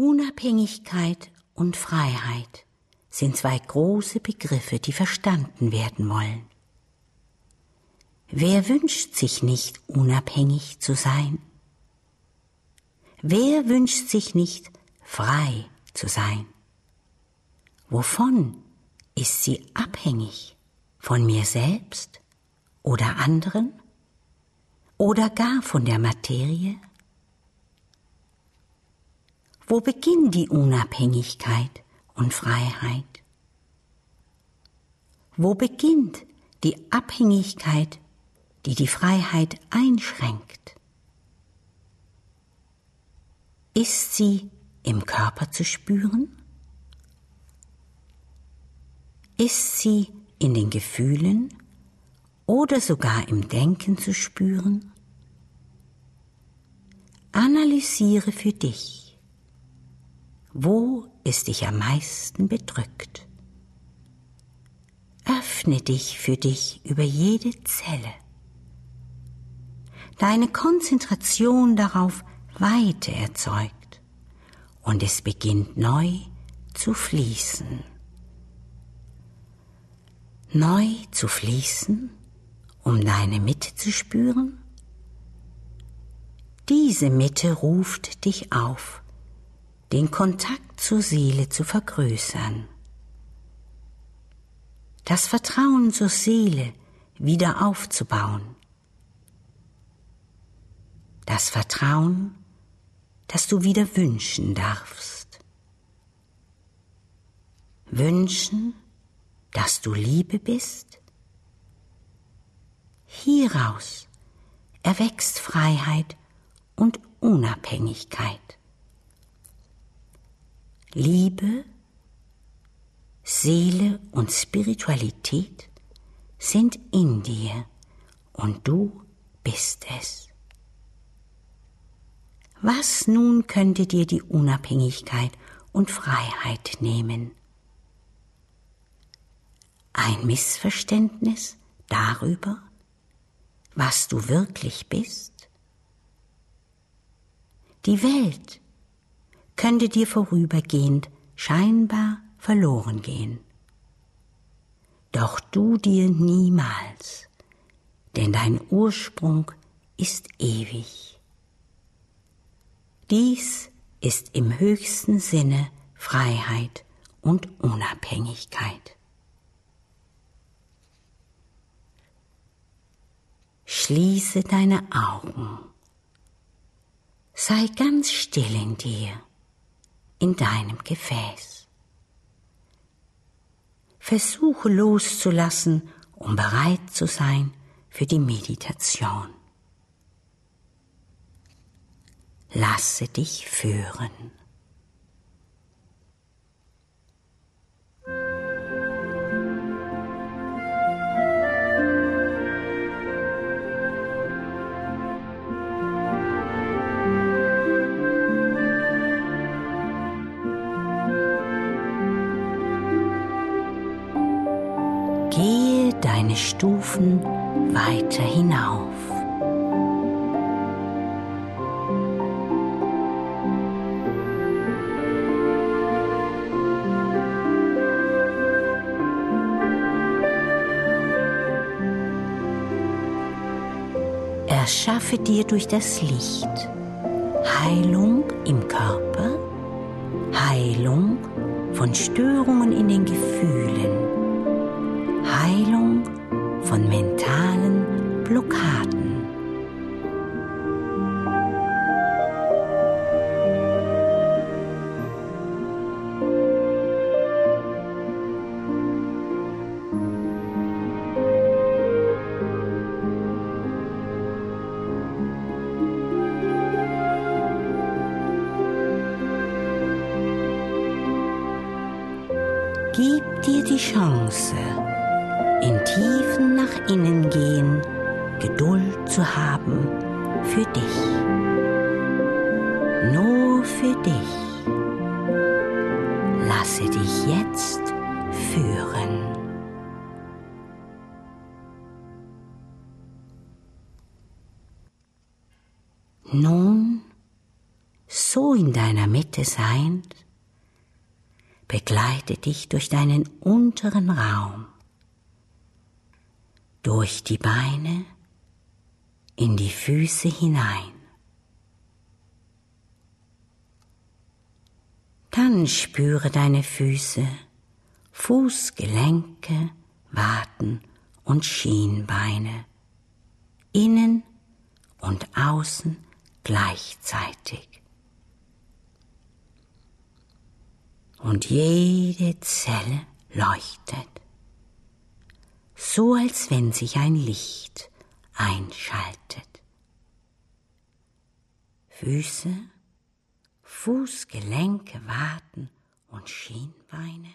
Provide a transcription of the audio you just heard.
Unabhängigkeit und Freiheit sind zwei große Begriffe, die verstanden werden wollen. Wer wünscht sich nicht unabhängig zu sein? Wer wünscht sich nicht frei zu sein? Wovon ist sie abhängig? Von mir selbst oder anderen? Oder gar von der Materie? Wo beginnt die Unabhängigkeit und Freiheit? Wo beginnt die Abhängigkeit, die die Freiheit einschränkt? Ist sie im Körper zu spüren? Ist sie in den Gefühlen oder sogar im Denken zu spüren? Analysiere für dich, wo es dich am meisten bedrückt. Öffne dich für dich über jede Zelle. Deine Konzentration darauf Weite erzeugt und es beginnt neu zu fließen. Neu zu fließen, um deine Mitte zu spüren? Diese Mitte ruft dich auf, den Kontakt zur Seele zu vergrößern, das Vertrauen zur Seele wieder aufzubauen, das Vertrauen das du wieder wünschen darfst. Wünschen, dass du Liebe bist? Hieraus erwächst Freiheit und Unabhängigkeit. Liebe, Seele und Spiritualität sind in dir und du bist es. Was nun könnte dir die Unabhängigkeit und Freiheit nehmen? Ein Missverständnis darüber, was du wirklich bist? Die Welt könnte dir vorübergehend scheinbar verloren gehen. Doch du dir niemals, denn dein Ursprung ist ewig. Dies ist im höchsten Sinne Freiheit und Unabhängigkeit. Schließe deine Augen. Sei ganz still in dir, in deinem Gefäß. Versuche loszulassen, um bereit zu sein für die Meditation. lasse dich führen. Deine Stufen weiter hinauf. Erschaffe dir durch das Licht Heilung im Körper, Heilung von Störungen in den Gefühlen, Heilung von mentalen Blockaden. Gib dir die Chance, in tiefen nach innen gehen, Geduld zu haben für dich. Nur für dich. Lasse dich jetzt führen. Nun so in deiner Mitte seiend, begleite dich durch deinen unteren Raum, durch die Beine, in die Füße hinein. Dann spüre deine Füße, Fußgelenke, Waden und Schienbeine, innen und außen gleichzeitig. Und jede Zelle leuchtet, so als wenn sich ein Licht einschaltet. Füße, Fußgelenke, Waden und Schienbeine